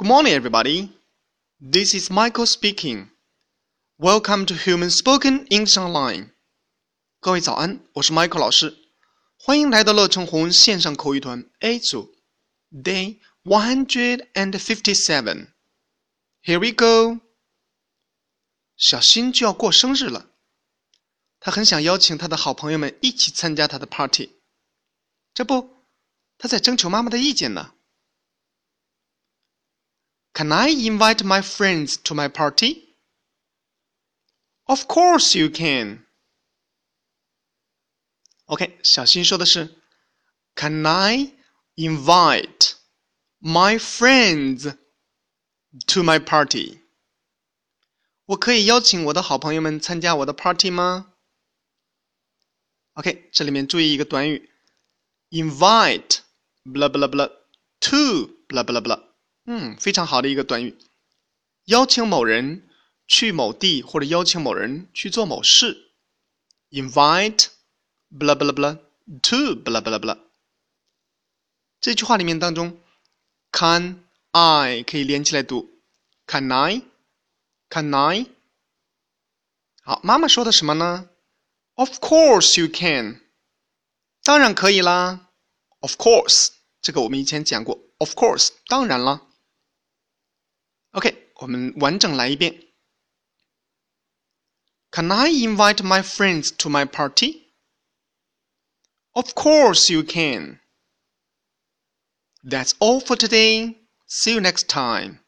Good morning, everybody. This is Michael speaking. Welcome to Human Spoken English Online. 各位早安，我是 Michael 老师，欢迎来到乐成红线上口语团 A 组，Day one hundred and fifty-seven. Here we go. 小新就要过生日了，他很想邀请他的好朋友们一起参加他的 party。这不，他在征求妈妈的意见呢。 Can I invite my friends to my party? Of course you can. OK，小新说的是，Can I invite my friends to my party？我可以邀请我的好朋友们参加我的 party 吗？OK，这里面注意一个短语，invite，blah blah blah，to，blah blah blah。 嗯，非常好的一个短语，邀请某人去某地或者邀请某人去做某事。invite，blah blah blah，to，blah blah blah。这句话里面当中，can I 可以连起来读，can I，can I。好，妈妈说的什么呢？Of course you can，当然可以啦。Of course，这个我们以前讲过。Of course，当然了。OK，我们完整来一遍。Can I invite my friends to my party? Of course you can. That's all for today. See you next time.